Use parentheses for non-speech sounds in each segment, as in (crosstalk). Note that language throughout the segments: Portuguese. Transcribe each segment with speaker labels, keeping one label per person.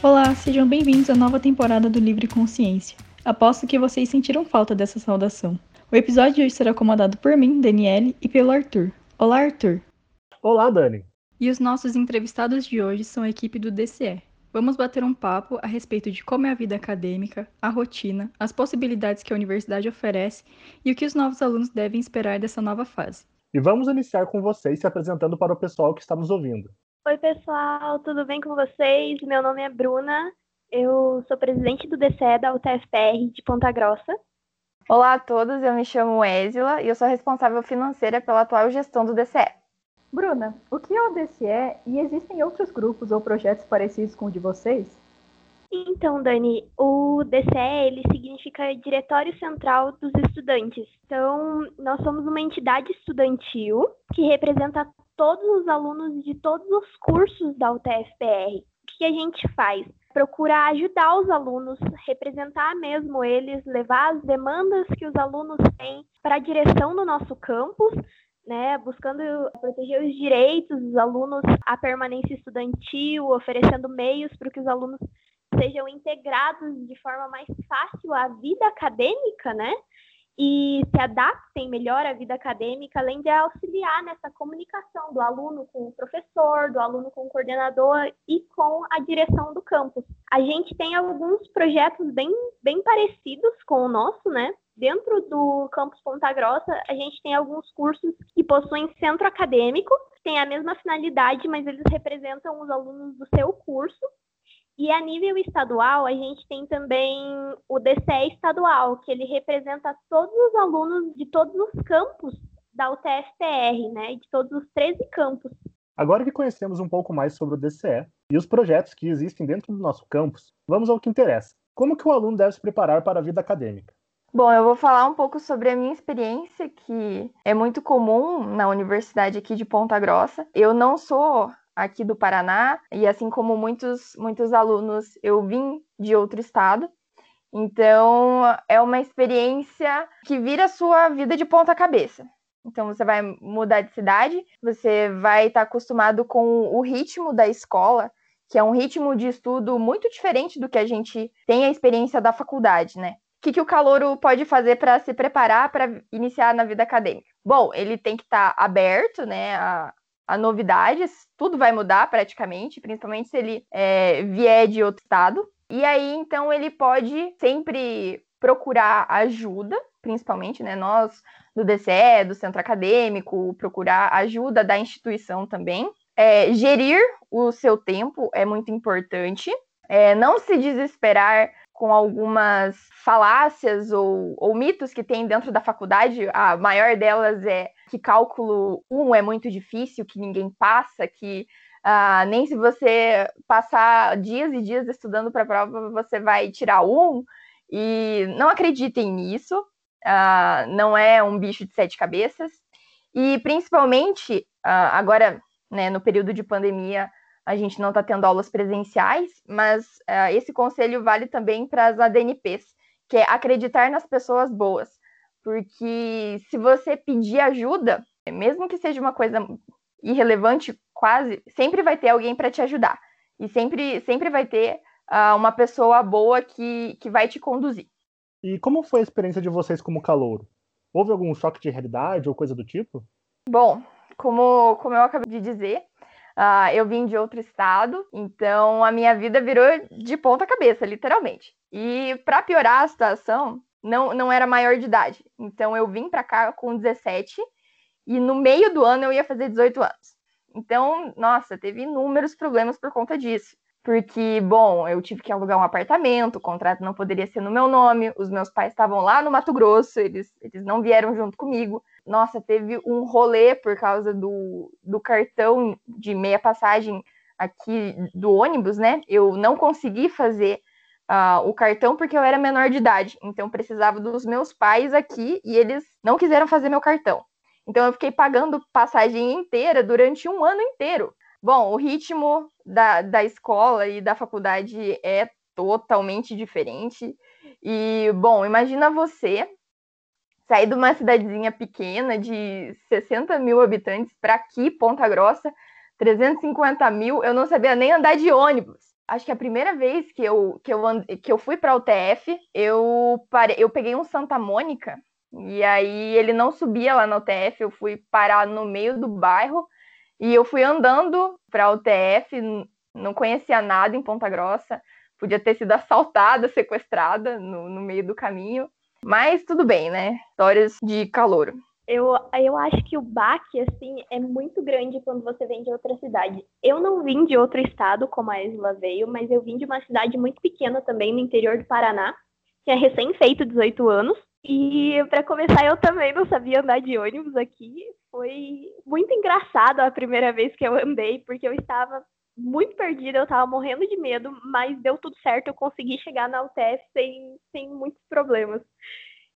Speaker 1: Olá, sejam bem-vindos à nova temporada do Livre Consciência. Aposto que vocês sentiram falta dessa saudação. O episódio de hoje será comandado por mim, Daniele, e pelo Arthur. Olá, Arthur.
Speaker 2: Olá, Dani.
Speaker 1: E os nossos entrevistados de hoje são a equipe do DCE. Vamos bater um papo a respeito de como é a vida acadêmica, a rotina, as possibilidades que a universidade oferece e o que os novos alunos devem esperar dessa nova fase.
Speaker 2: E vamos iniciar com vocês se apresentando para o pessoal que está nos ouvindo.
Speaker 3: Oi, pessoal, tudo bem com vocês? Meu nome é Bruna, eu sou presidente do DCE da UTFPR de Ponta Grossa.
Speaker 4: Olá a todos, eu me chamo Ésila e eu sou responsável financeira pela atual gestão do DCE.
Speaker 5: Bruna, o que é o DCE e existem outros grupos ou projetos parecidos com o de vocês?
Speaker 3: Então, Dani, o DCE ele significa Diretório Central dos Estudantes. Então, nós somos uma entidade estudantil que representa todos os alunos de todos os cursos da UTFPR. O que a gente faz? Procurar ajudar os alunos, representar mesmo eles, levar as demandas que os alunos têm para a direção do nosso campus, né, buscando proteger os direitos dos alunos à permanência estudantil, oferecendo meios para que os alunos sejam integrados de forma mais fácil à vida acadêmica, né? e se adaptem melhor à vida acadêmica, além de auxiliar nessa comunicação do aluno com o professor, do aluno com o coordenador e com a direção do campus. A gente tem alguns projetos bem, bem parecidos com o nosso, né? Dentro do campus Ponta Grossa, a gente tem alguns cursos que possuem centro acadêmico, tem a mesma finalidade, mas eles representam os alunos do seu curso e a nível estadual, a gente tem também o DCE estadual, que ele representa todos os alunos de todos os campos da UTFPR, né? De todos os 13 campos.
Speaker 2: Agora que conhecemos um pouco mais sobre o DCE e os projetos que existem dentro do nosso campus, vamos ao que interessa. Como que o aluno deve se preparar para a vida acadêmica?
Speaker 4: Bom, eu vou falar um pouco sobre a minha experiência, que é muito comum na universidade aqui de Ponta Grossa. Eu não sou aqui do Paraná, e assim como muitos, muitos alunos, eu vim de outro estado. Então, é uma experiência que vira sua vida de ponta cabeça. Então, você vai mudar de cidade, você vai estar acostumado com o ritmo da escola, que é um ritmo de estudo muito diferente do que a gente tem a experiência da faculdade, né? O que, que o calouro pode fazer para se preparar para iniciar na vida acadêmica? Bom, ele tem que estar aberto né, a, a novidades, tudo vai mudar praticamente, principalmente se ele é, vier de outro estado. E aí, então, ele pode sempre procurar ajuda, principalmente, né? Nós do DCE, do centro acadêmico, procurar ajuda da instituição também. É, gerir o seu tempo é muito importante. É, não se desesperar com algumas falácias ou, ou, mitos que tem dentro da faculdade. A maior delas é que cálculo 1 é muito difícil, que ninguém passa, que uh, nem se você passar dias e dias estudando para a prova, você vai tirar um. E não acreditem nisso, uh, não é um bicho de sete cabeças. E principalmente, uh, agora, né, no período de pandemia, a gente não está tendo aulas presenciais, mas uh, esse conselho vale também para as ADNPs, que é acreditar nas pessoas boas. Porque se você pedir ajuda, mesmo que seja uma coisa irrelevante, quase, sempre vai ter alguém para te ajudar. E sempre, sempre vai ter uh, uma pessoa boa que, que vai te conduzir.
Speaker 2: E como foi a experiência de vocês como calouro? Houve algum choque de realidade ou coisa do tipo?
Speaker 4: Bom, como, como eu acabei de dizer, Uh, eu vim de outro estado, então a minha vida virou de ponta cabeça, literalmente. E para piorar a situação, não, não era maior de idade. Então eu vim para cá com 17 e no meio do ano eu ia fazer 18 anos. Então, nossa, teve inúmeros problemas por conta disso. Porque, bom, eu tive que alugar um apartamento, o contrato não poderia ser no meu nome, os meus pais estavam lá no Mato Grosso, eles, eles não vieram junto comigo nossa, teve um rolê por causa do, do cartão de meia passagem aqui do ônibus, né? Eu não consegui fazer uh, o cartão porque eu era menor de idade, então precisava dos meus pais aqui e eles não quiseram fazer meu cartão. Então eu fiquei pagando passagem inteira durante um ano inteiro. Bom, o ritmo da, da escola e da faculdade é totalmente diferente. E, bom, imagina você sair de uma cidadezinha pequena de 60 mil habitantes para aqui, Ponta Grossa, 350 mil, eu não sabia nem andar de ônibus. acho que a primeira vez que eu, que eu, que eu fui para o UTF, eu, pare... eu peguei um Santa Mônica, e aí ele não subia lá na UTF, eu fui parar no meio do bairro, e eu fui andando para a UTF, não conhecia nada em Ponta Grossa, podia ter sido assaltada, (laughs) sequestrada no, no meio do caminho, mas tudo bem, né? Histórias de calor.
Speaker 3: Eu, eu acho que o baque, assim, é muito grande quando você vem de outra cidade. Eu não vim de outro estado, como a Isla veio, mas eu vim de uma cidade muito pequena também, no interior do Paraná. Tinha recém feito 18 anos. E para começar, eu também não sabia andar de ônibus aqui. Foi muito engraçado a primeira vez que eu andei, porque eu estava muito perdida, eu estava morrendo de medo, mas deu tudo certo, eu consegui chegar na UTF sem, sem muitos problemas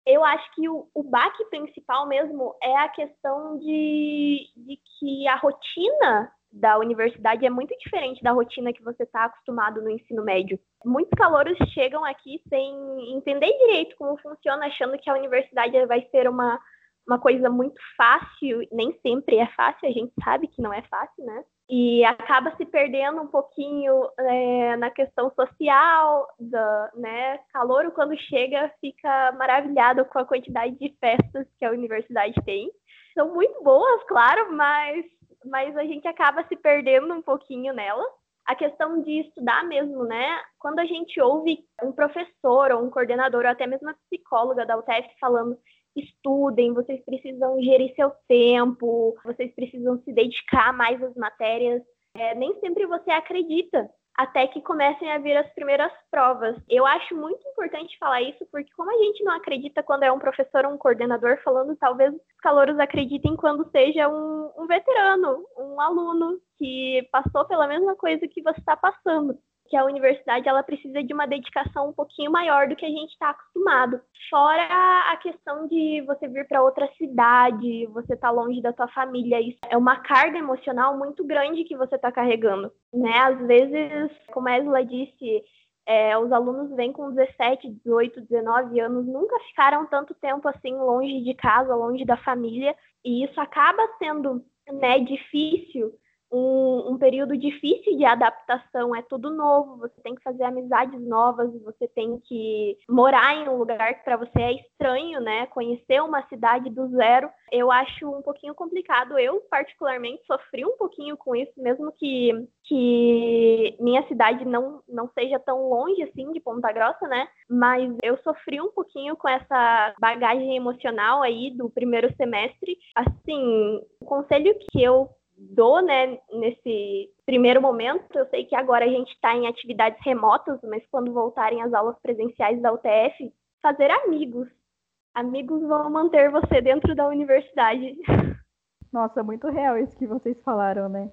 Speaker 3: eu acho que o, o baque principal mesmo é a questão de, de que a rotina da universidade é muito diferente da rotina que você está acostumado no ensino médio. Muitos calouros chegam aqui sem entender direito como funciona, achando que a universidade vai ser uma, uma coisa muito fácil. Nem sempre é fácil, a gente sabe que não é fácil, né? e acaba se perdendo um pouquinho é, na questão social, da, né? Calouro, quando chega, fica maravilhado com a quantidade de festas que a universidade tem. São muito boas, claro, mas, mas a gente acaba se perdendo um pouquinho nela. A questão de estudar mesmo, né? Quando a gente ouve um professor ou um coordenador, ou até mesmo a psicóloga da UTF falando estudem, vocês precisam gerir seu tempo, vocês precisam se dedicar mais às matérias. É, nem sempre você acredita até que comecem a vir as primeiras provas. Eu acho muito importante falar isso, porque como a gente não acredita quando é um professor ou um coordenador falando, talvez os calouros acreditem quando seja um, um veterano, um aluno que passou pela mesma coisa que você está passando que a universidade ela precisa de uma dedicação um pouquinho maior do que a gente está acostumado. Fora a questão de você vir para outra cidade, você tá longe da tua família, isso é uma carga emocional muito grande que você está carregando, né? Às vezes, como a Esla disse, é, os alunos vêm com 17, 18, 19 anos, nunca ficaram tanto tempo assim longe de casa, longe da família, e isso acaba sendo né, difícil um, um, período difícil de adaptação, é tudo novo, você tem que fazer amizades novas, você tem que morar em um lugar que para você é estranho, né? Conhecer uma cidade do zero, eu acho um pouquinho complicado. Eu, particularmente, sofri um pouquinho com isso, mesmo que, que minha cidade não, não seja tão longe assim de Ponta Grossa, né? Mas eu sofri um pouquinho com essa bagagem emocional aí do primeiro semestre. Assim, o conselho que eu dou, né, nesse primeiro momento. Eu sei que agora a gente está em atividades remotas, mas quando voltarem as aulas presenciais da UTF, fazer amigos. Amigos vão manter você dentro da universidade. (laughs)
Speaker 5: Nossa, muito real isso que vocês falaram, né?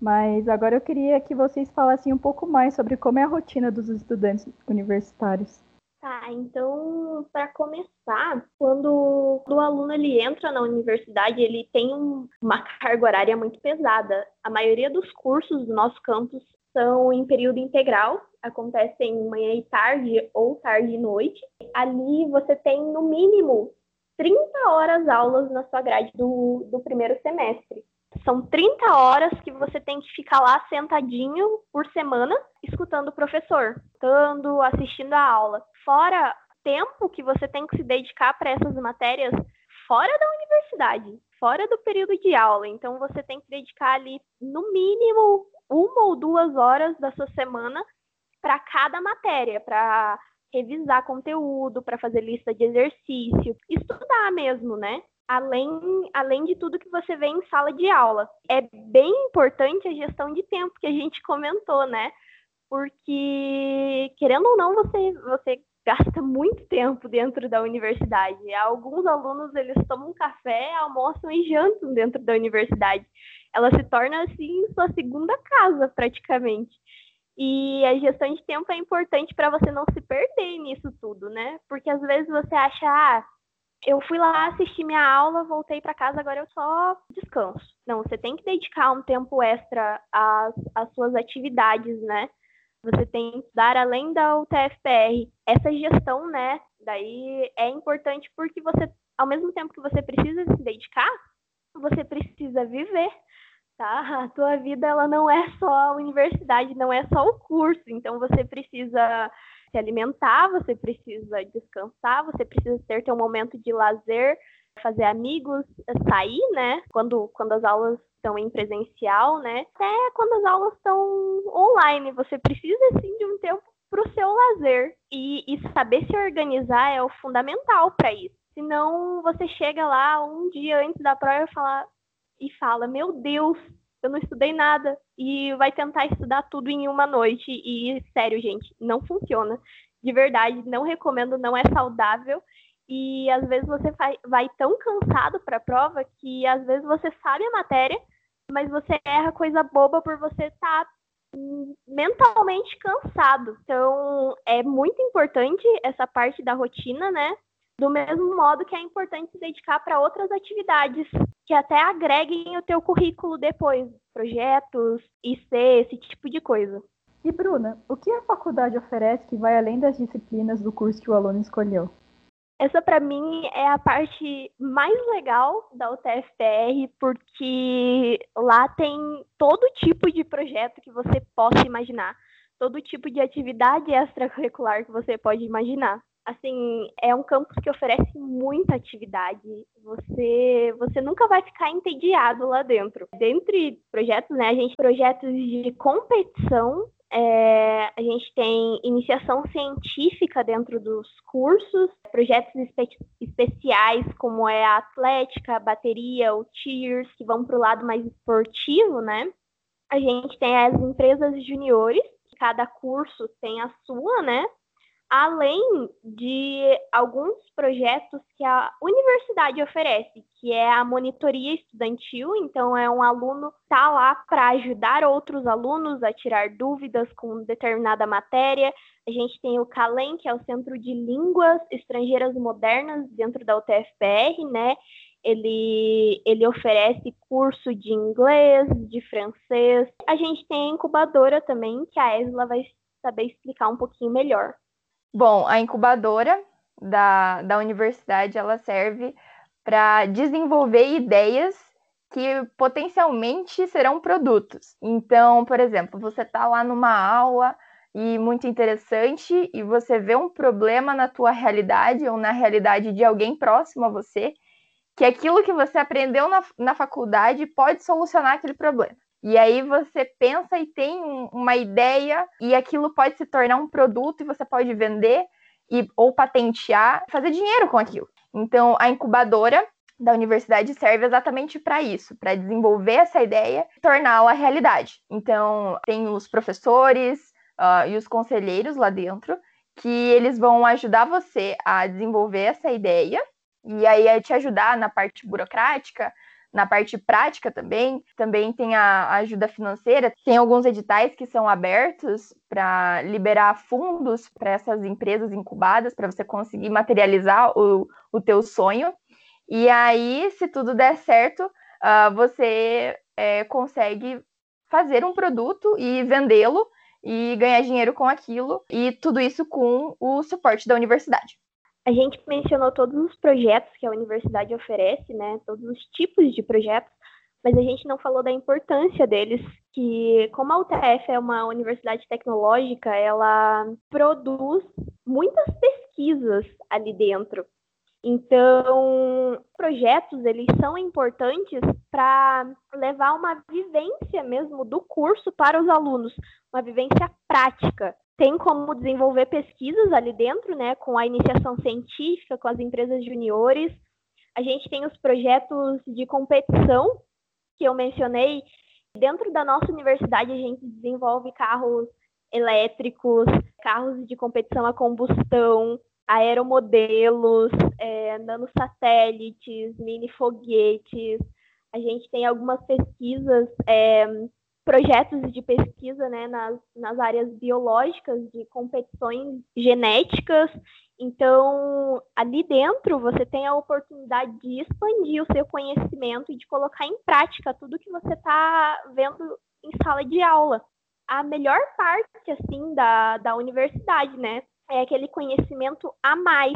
Speaker 5: Mas agora eu queria que vocês falassem um pouco mais sobre como é a rotina dos estudantes universitários.
Speaker 3: Tá, então, para começar, quando o aluno ele entra na universidade, ele tem um, uma carga horária muito pesada. A maioria dos cursos do nosso campus são em período integral, acontecem manhã e tarde ou tarde e noite. Ali você tem, no mínimo, 30 horas aulas na sua grade do, do primeiro semestre. São 30 horas que você tem que ficar lá sentadinho por semana, escutando o professor, escutando, assistindo a aula. Fora tempo que você tem que se dedicar para essas matérias fora da universidade, fora do período de aula. Então você tem que dedicar ali no mínimo uma ou duas horas da sua semana para cada matéria, para revisar conteúdo, para fazer lista de exercício, estudar mesmo, né? Além, além de tudo que você vê em sala de aula. É bem importante a gestão de tempo que a gente comentou, né? Porque, querendo ou não, você, você gasta muito tempo dentro da universidade. Alguns alunos, eles tomam café, almoçam e jantam dentro da universidade. Ela se torna, assim, sua segunda casa, praticamente. E a gestão de tempo é importante para você não se perder nisso tudo, né? Porque às vezes você acha, ah, eu fui lá assistir minha aula, voltei para casa, agora eu só descanso. Não, você tem que dedicar um tempo extra às, às suas atividades, né? Você tem que dar além da UTFPR. Essa gestão, né? Daí é importante porque você, ao mesmo tempo que você precisa se dedicar, você precisa viver tá? A tua vida ela não é só a universidade, não é só o curso. Então você precisa se alimentar, você precisa descansar, você precisa ter teu momento de lazer, fazer amigos, sair, né? Quando, quando as aulas estão em presencial, né? Até quando as aulas estão online, você precisa sim de um tempo para o seu lazer. E, e saber se organizar é o fundamental para isso. Senão você chega lá um dia antes da prova e fala, e fala: Meu Deus, eu não estudei nada. E vai tentar estudar tudo em uma noite. E, sério, gente, não funciona. De verdade, não recomendo, não é saudável. E às vezes você vai, tão cansado para a prova que às vezes você sabe a matéria, mas você erra coisa boba por você estar tá mentalmente cansado. Então, é muito importante essa parte da rotina, né? Do mesmo modo que é importante se dedicar para outras atividades que até agreguem o teu currículo depois, projetos, IC, esse tipo de coisa.
Speaker 5: E Bruna, o que a faculdade oferece que vai além das disciplinas do curso que o aluno escolheu?
Speaker 3: Essa para mim é a parte mais legal da UTFPR, porque lá tem todo tipo de projeto que você possa imaginar, todo tipo de atividade extracurricular que você pode imaginar. Assim, é um campus que oferece muita atividade. Você, você nunca vai ficar entediado lá dentro. Dentre projetos, né, a gente projetos de competição é, a gente tem iniciação científica dentro dos cursos, projetos espe especiais como é a atlética, a bateria, o cheers, que vão para o lado mais esportivo, né? A gente tem as empresas juniores, cada curso tem a sua, né? Além de alguns projetos que a universidade oferece, que é a monitoria estudantil, então é um aluno tá lá para ajudar outros alunos a tirar dúvidas com determinada matéria. A gente tem o CALEM, que é o Centro de Línguas Estrangeiras Modernas dentro da UTFPR, né? Ele, ele oferece curso de inglês, de francês. A gente tem a incubadora também, que a Esla vai saber explicar um pouquinho melhor.
Speaker 4: Bom, a incubadora da, da universidade ela serve para desenvolver ideias que potencialmente serão produtos. Então, por exemplo, você está lá numa aula e muito interessante e você vê um problema na tua realidade ou na realidade de alguém próximo a você, que aquilo que você aprendeu na, na faculdade pode solucionar aquele problema. E aí você pensa e tem uma ideia e aquilo pode se tornar um produto e você pode vender e, ou patentear, fazer dinheiro com aquilo. Então, a incubadora da universidade serve exatamente para isso, para desenvolver essa ideia e torná-la realidade. Então, tem os professores uh, e os conselheiros lá dentro que eles vão ajudar você a desenvolver essa ideia e aí te ajudar na parte burocrática, na parte prática também, também tem a ajuda financeira, tem alguns editais que são abertos para liberar fundos para essas empresas incubadas, para você conseguir materializar o, o teu sonho. E aí, se tudo der certo, uh, você é, consegue fazer um produto e vendê-lo e ganhar dinheiro com aquilo, e tudo isso com o suporte da universidade.
Speaker 3: A gente mencionou todos os projetos que a universidade oferece, né? Todos os tipos de projetos, mas a gente não falou da importância deles, que como a UTF é uma universidade tecnológica, ela produz muitas pesquisas ali dentro. Então, projetos eles são importantes para levar uma vivência mesmo do curso para os alunos, uma vivência prática tem como desenvolver pesquisas ali dentro, né, com a iniciação científica, com as empresas juniores. A gente tem os projetos de competição que eu mencionei. Dentro da nossa universidade, a gente desenvolve carros elétricos, carros de competição a combustão, aeromodelos, é, nanosatélites, mini foguetes. A gente tem algumas pesquisas é, projetos de pesquisa né, nas, nas áreas biológicas, de competições genéticas. Então, ali dentro, você tem a oportunidade de expandir o seu conhecimento e de colocar em prática tudo que você está vendo em sala de aula. A melhor parte, assim, da, da universidade, né? É aquele conhecimento a mais.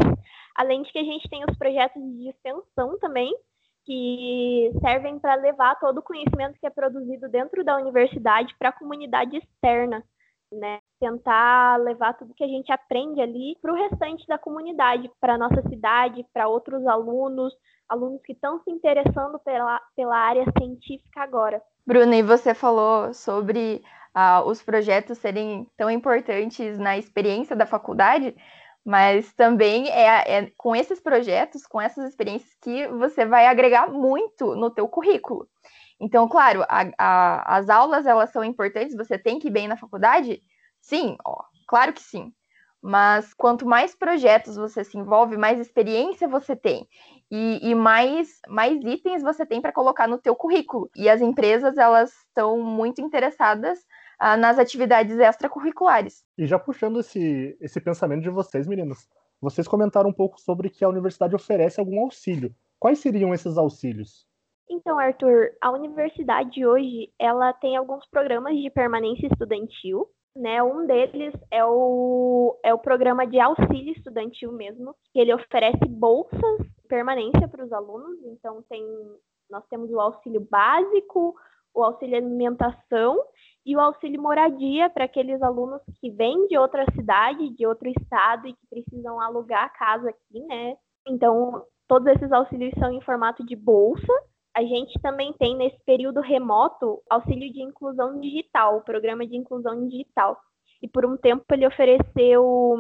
Speaker 3: Além de que a gente tem os projetos de extensão também, que servem para levar todo o conhecimento que é produzido dentro da universidade para a comunidade externa, né? Tentar levar tudo que a gente aprende ali para o restante da comunidade, para nossa cidade, para outros alunos, alunos que estão se interessando pela, pela área científica agora.
Speaker 4: Bruna, e você falou sobre uh, os projetos serem tão importantes na experiência da faculdade, mas também é, é, com esses projetos, com essas experiências que você vai agregar muito no teu currículo. Então, claro, a, a, as aulas elas são importantes, você tem que ir bem na faculdade? Sim, ó, claro que sim. Mas quanto mais projetos você se envolve, mais experiência você tem e, e mais, mais itens você tem para colocar no teu currículo. E as empresas elas estão muito interessadas ah, nas atividades extracurriculares.
Speaker 2: E já puxando esse, esse pensamento de vocês, meninos, vocês comentaram um pouco sobre que a universidade oferece algum auxílio. Quais seriam esses auxílios?
Speaker 3: Então, Arthur, a universidade hoje ela tem alguns programas de permanência estudantil né? Um deles é o, é o programa de auxílio estudantil mesmo, que ele oferece bolsas de permanência para os alunos. Então tem nós temos o auxílio básico, o auxílio alimentação e o auxílio moradia para aqueles alunos que vêm de outra cidade, de outro estado e que precisam alugar casa aqui, né? Então, todos esses auxílios são em formato de bolsa a gente também tem nesse período remoto auxílio de inclusão digital, o programa de inclusão digital. E por um tempo ele ofereceu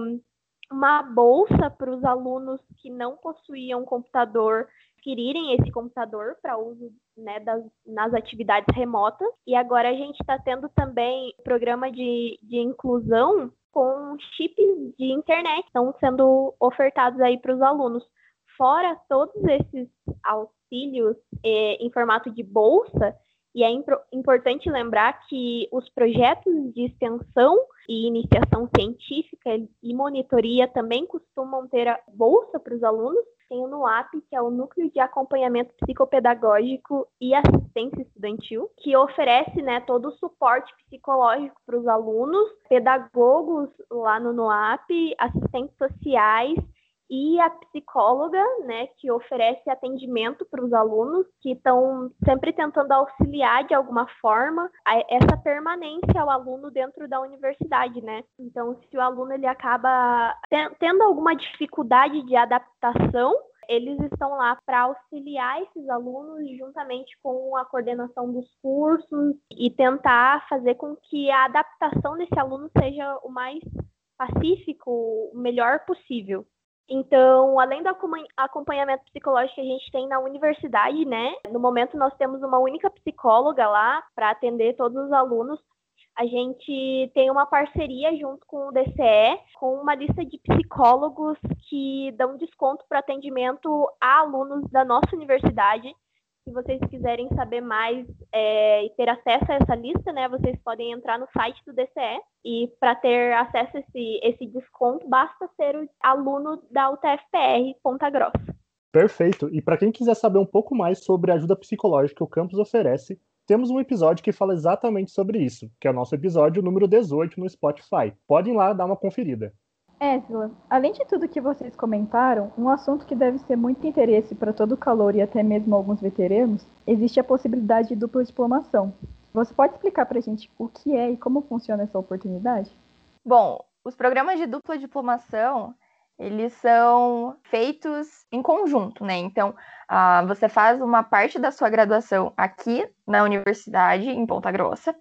Speaker 3: uma bolsa para os alunos que não possuíam computador adquirirem esse computador para uso né, das, nas atividades remotas. E agora a gente está tendo também programa de, de inclusão com chips de internet que estão sendo ofertados aí para os alunos. Fora todos esses auxílios é, em formato de bolsa, e é importante lembrar que os projetos de extensão e iniciação científica e monitoria também costumam ter a bolsa para os alunos. Tem o NUAP, que é o Núcleo de Acompanhamento Psicopedagógico e Assistência Estudantil, que oferece né, todo o suporte psicológico para os alunos, pedagogos lá no NUAP, assistentes sociais e a psicóloga, né, que oferece atendimento para os alunos que estão sempre tentando auxiliar de alguma forma essa permanência ao aluno dentro da universidade, né? Então, se o aluno ele acaba tendo alguma dificuldade de adaptação, eles estão lá para auxiliar esses alunos juntamente com a coordenação dos cursos e tentar fazer com que a adaptação desse aluno seja o mais pacífico, o melhor possível. Então, além do acompanhamento psicológico que a gente tem na universidade, né? No momento nós temos uma única psicóloga lá para atender todos os alunos. A gente tem uma parceria junto com o DCE, com uma lista de psicólogos que dão desconto para atendimento a alunos da nossa universidade. Se vocês quiserem saber mais é, e ter acesso a essa lista, né, vocês podem entrar no site do DCE e para ter acesso a esse, esse desconto, basta ser aluno da UTFPR Ponta Grossa.
Speaker 2: Perfeito. E para quem quiser saber um pouco mais sobre a ajuda psicológica que o campus oferece, temos um episódio que fala exatamente sobre isso, que é o nosso episódio número 18 no Spotify. Podem lá dar uma conferida.
Speaker 5: Esla, além de tudo que vocês comentaram, um assunto que deve ser muito interesse para todo calor e até mesmo alguns veteranos, existe a possibilidade de dupla diplomação. Você pode explicar para a gente o que é e como funciona essa oportunidade?
Speaker 4: Bom, os programas de dupla diplomação, eles são feitos em conjunto, né? Então, uh, você faz uma parte da sua graduação aqui na universidade, em Ponta Grossa,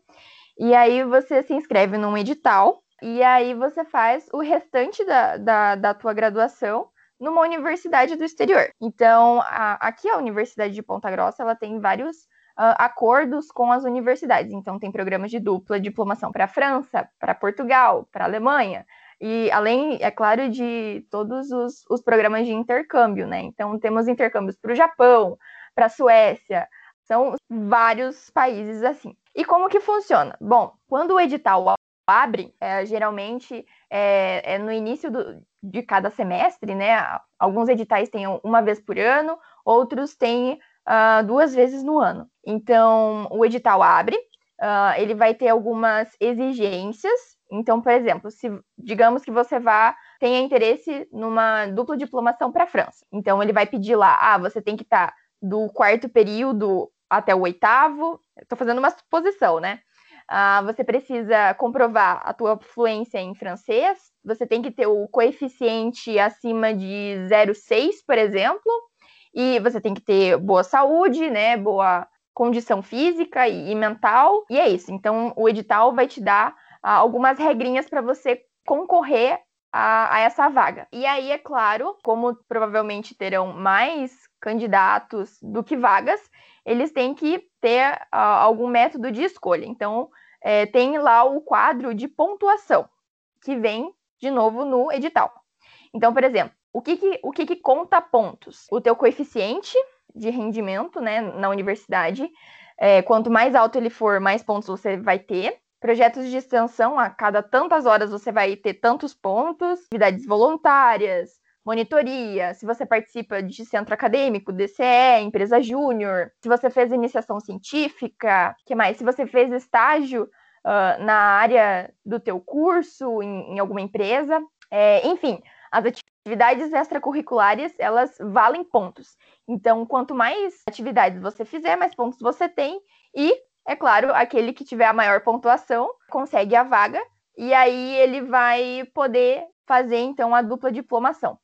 Speaker 4: e aí você se inscreve num edital e aí você faz o restante da, da, da tua graduação numa universidade do exterior. Então, a, aqui a Universidade de Ponta Grossa, ela tem vários uh, acordos com as universidades. Então, tem programas de dupla diplomação para a França, para Portugal, para a Alemanha. E além, é claro, de todos os, os programas de intercâmbio, né? Então, temos intercâmbios para o Japão, para a Suécia, são vários países assim. E como que funciona? Bom, quando o edital abre, é, geralmente é, é, no início do, de cada semestre, né? Alguns editais têm uma vez por ano, outros têm uh, duas vezes no ano. Então, o edital abre, uh, ele vai ter algumas exigências. Então, por exemplo, se digamos que você vá tenha interesse numa dupla diplomação para a França. Então, ele vai pedir lá, ah, você tem que estar tá do quarto período até o oitavo. Estou fazendo uma suposição, né? Uh, você precisa comprovar a tua fluência em francês. Você tem que ter o coeficiente acima de 0,6, por exemplo. E você tem que ter boa saúde, né? Boa condição física e, mental. E é isso. Então, o edital vai te dar uh, algumas regrinhas para você concorrer a, a, essa vaga. E aí, é claro, como provavelmente terão mais candidatos do que vagas, eles têm que ter uh, algum método de escolha. Então, é, tem lá o quadro de pontuação, que vem de novo no edital. Então, por exemplo, o que, que o que, que conta pontos? O teu coeficiente de rendimento né, na universidade. É, quanto mais alto ele for, mais pontos você vai ter. Projetos de extensão, a cada tantas horas você vai ter tantos pontos. Atividades voluntárias, monitoria, se você participa de centro acadêmico, DCE, empresa júnior, se você fez iniciação científica, que mais? Se você fez estágio uh, na área do teu curso, em, em alguma empresa, é, enfim, as atividades extracurriculares, elas valem pontos. Então, quanto mais atividades você fizer, mais pontos você tem e, é claro, aquele que tiver a maior pontuação consegue a vaga e aí ele vai poder fazer então a dupla diplomação.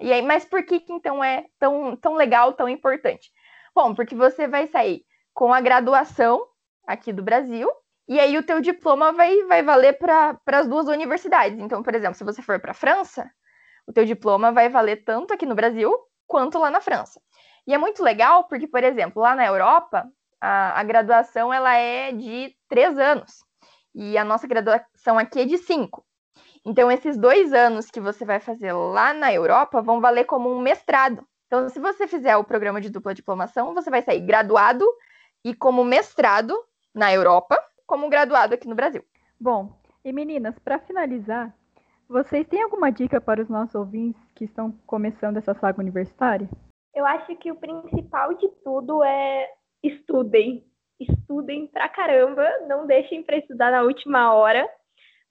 Speaker 4: E aí, mas por que, que então é tão, tão legal, tão importante? Bom, porque você vai sair com a graduação aqui do Brasil, e aí o teu diploma vai, vai valer para as duas universidades. Então, por exemplo, se você for para a França, o teu diploma vai valer tanto aqui no Brasil quanto lá na França. E é muito legal porque, por exemplo, lá na Europa, a, a graduação ela é de três anos. E a nossa graduação aqui é de cinco. Então, esses dois anos que você vai fazer lá na Europa vão valer como um mestrado. Então, se você fizer o programa de dupla diplomação, você vai sair graduado e como mestrado na Europa, como graduado aqui no Brasil.
Speaker 5: Bom, e meninas, para finalizar, vocês têm alguma dica para os nossos ouvintes que estão começando essa saga universitária?
Speaker 3: Eu acho que o principal de tudo é estudem. Estudem pra caramba, não deixem para estudar na última hora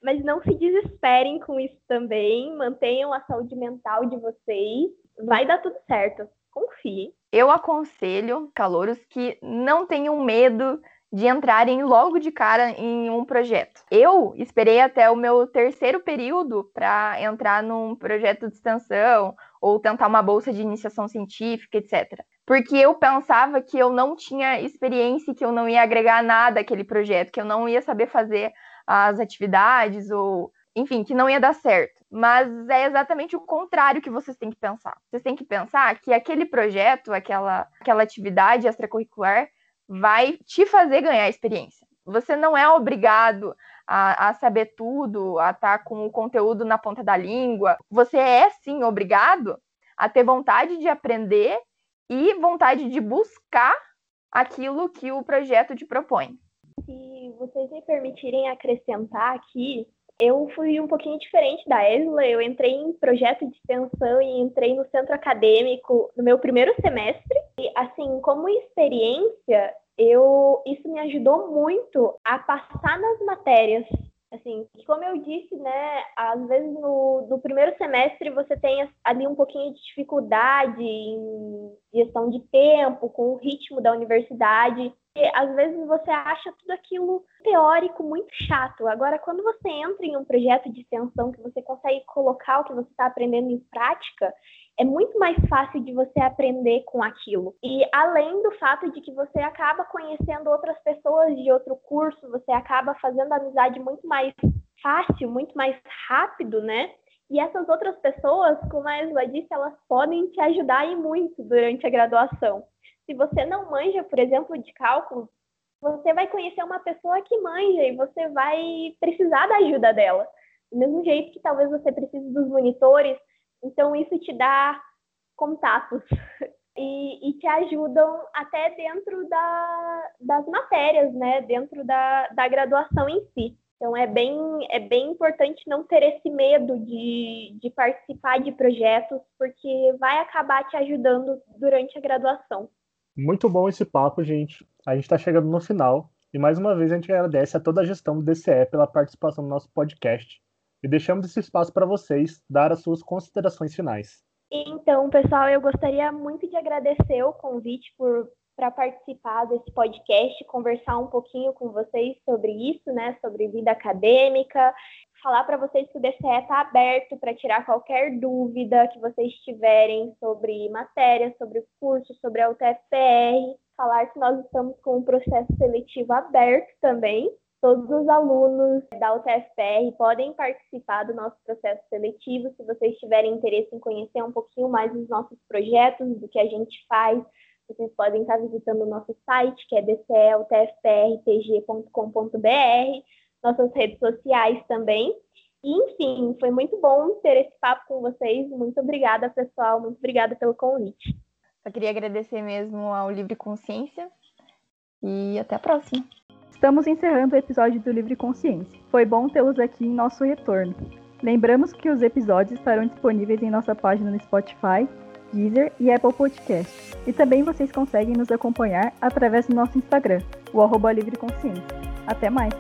Speaker 3: mas não se desesperem com isso também, mantenham a saúde mental de vocês, vai dar tudo certo, confie.
Speaker 4: Eu aconselho calouros que não tenham medo de entrarem logo de cara em um projeto. Eu esperei até o meu terceiro período para entrar num projeto de extensão ou tentar uma bolsa de iniciação científica, etc. Porque eu pensava que eu não tinha experiência, que eu não ia agregar nada àquele projeto, que eu não ia saber fazer as atividades ou enfim, que não ia dar certo. Mas é exatamente o contrário que vocês têm que pensar. Vocês têm que pensar que aquele projeto, aquela, aquela atividade extracurricular vai te fazer ganhar experiência. Você não é obrigado a, a saber tudo, a estar tá com o conteúdo na ponta da língua. Você é sim obrigado a ter vontade de aprender e vontade de buscar aquilo que o projeto te propõe
Speaker 3: se vocês me permitirem acrescentar aqui, eu fui um pouquinho diferente da Esla. Eu entrei em projeto de extensão e entrei no centro acadêmico no meu primeiro semestre. E, assim, como experiência, eu isso me ajudou muito a passar nas matérias. Assim, como eu disse, né, às vezes no, no primeiro semestre você tem ali um pouquinho de dificuldade em gestão de tempo, com o ritmo da universidade às vezes você acha tudo aquilo teórico muito chato. Agora, quando você entra em um projeto de extensão que você consegue colocar o que você está aprendendo em prática, é muito mais fácil de você aprender com aquilo. E além do fato de que você acaba conhecendo outras pessoas de outro curso, você acaba fazendo amizade muito mais fácil, muito mais rápido, né? E essas outras pessoas, como a Isla disse, elas podem te ajudar e muito durante a graduação. Se você não manja, por exemplo, de cálculo, você vai conhecer uma pessoa que manja e você vai precisar da ajuda dela. Do mesmo jeito que talvez você precise dos monitores, então isso te dá contatos (laughs) e, e te ajudam até dentro da, das matérias, né? Dentro da, da graduação em si. Então é bem, é bem importante não ter esse medo de, de participar de projetos, porque vai acabar te ajudando durante a graduação.
Speaker 2: Muito bom esse papo, gente. A gente está chegando no final. E mais uma vez a gente agradece a toda a gestão do DCE pela participação no nosso podcast. E deixamos esse espaço para vocês dar as suas considerações finais.
Speaker 3: Então, pessoal, eu gostaria muito de agradecer o convite por para participar desse podcast, conversar um pouquinho com vocês sobre isso, né, sobre vida acadêmica, falar para vocês que o DCE está aberto para tirar qualquer dúvida que vocês tiverem sobre matéria, sobre curso, sobre a UTFPR, falar que nós estamos com um processo seletivo aberto também. Todos os alunos da UTFPR podem participar do nosso processo seletivo. Se vocês tiverem interesse em conhecer um pouquinho mais dos nossos projetos, do que a gente faz, vocês podem estar visitando o nosso site, que é dceltfprpg.com.br, nossas redes sociais também. E, enfim, foi muito bom ter esse papo com vocês. Muito obrigada, pessoal. Muito obrigada pelo convite.
Speaker 4: Só queria agradecer mesmo ao Livre Consciência e até a próxima.
Speaker 5: Estamos encerrando o episódio do Livre Consciência. Foi bom tê-los aqui em nosso retorno. Lembramos que os episódios estarão disponíveis em nossa página no Spotify Deezer e Apple Podcast. E também vocês conseguem nos acompanhar através do nosso Instagram, o arroba Livre Consciência. Até mais!